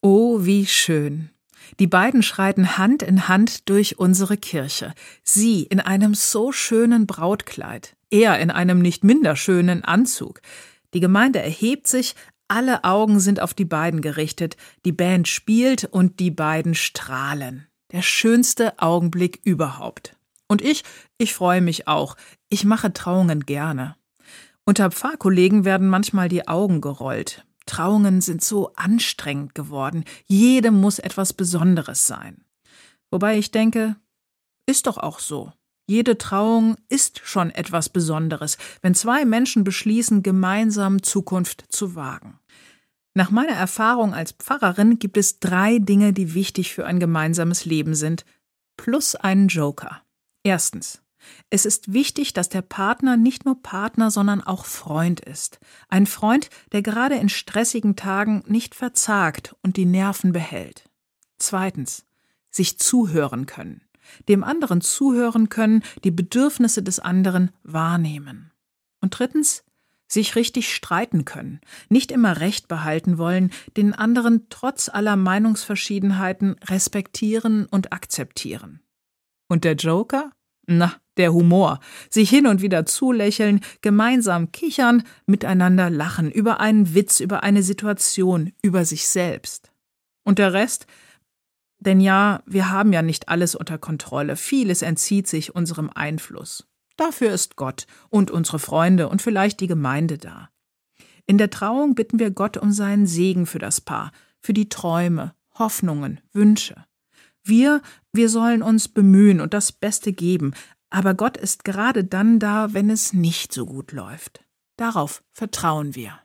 Oh, wie schön. Die beiden schreiten Hand in Hand durch unsere Kirche. Sie in einem so schönen Brautkleid, er in einem nicht minder schönen Anzug. Die Gemeinde erhebt sich, alle Augen sind auf die beiden gerichtet, die Band spielt und die beiden strahlen. Der schönste Augenblick überhaupt. Und ich, ich freue mich auch. Ich mache Trauungen gerne. Unter Pfarrkollegen werden manchmal die Augen gerollt. Trauungen sind so anstrengend geworden. Jedem muss etwas Besonderes sein. Wobei ich denke, ist doch auch so. Jede Trauung ist schon etwas Besonderes, wenn zwei Menschen beschließen, gemeinsam Zukunft zu wagen. Nach meiner Erfahrung als Pfarrerin gibt es drei Dinge, die wichtig für ein gemeinsames Leben sind, plus einen Joker. Erstens. Es ist wichtig, dass der Partner nicht nur Partner, sondern auch Freund ist. Ein Freund, der gerade in stressigen Tagen nicht verzagt und die Nerven behält. Zweitens. Sich zuhören können. Dem anderen zuhören können, die Bedürfnisse des anderen wahrnehmen. Und drittens. Sich richtig streiten können, nicht immer Recht behalten wollen, den anderen trotz aller Meinungsverschiedenheiten respektieren und akzeptieren. Und der Joker? Na, der Humor. Sich hin und wieder zulächeln, gemeinsam kichern, miteinander lachen, über einen Witz, über eine Situation, über sich selbst. Und der Rest? Denn ja, wir haben ja nicht alles unter Kontrolle, vieles entzieht sich unserem Einfluss. Dafür ist Gott und unsere Freunde und vielleicht die Gemeinde da. In der Trauung bitten wir Gott um seinen Segen für das Paar, für die Träume, Hoffnungen, Wünsche. Wir, wir sollen uns bemühen und das Beste geben, aber Gott ist gerade dann da, wenn es nicht so gut läuft. Darauf vertrauen wir.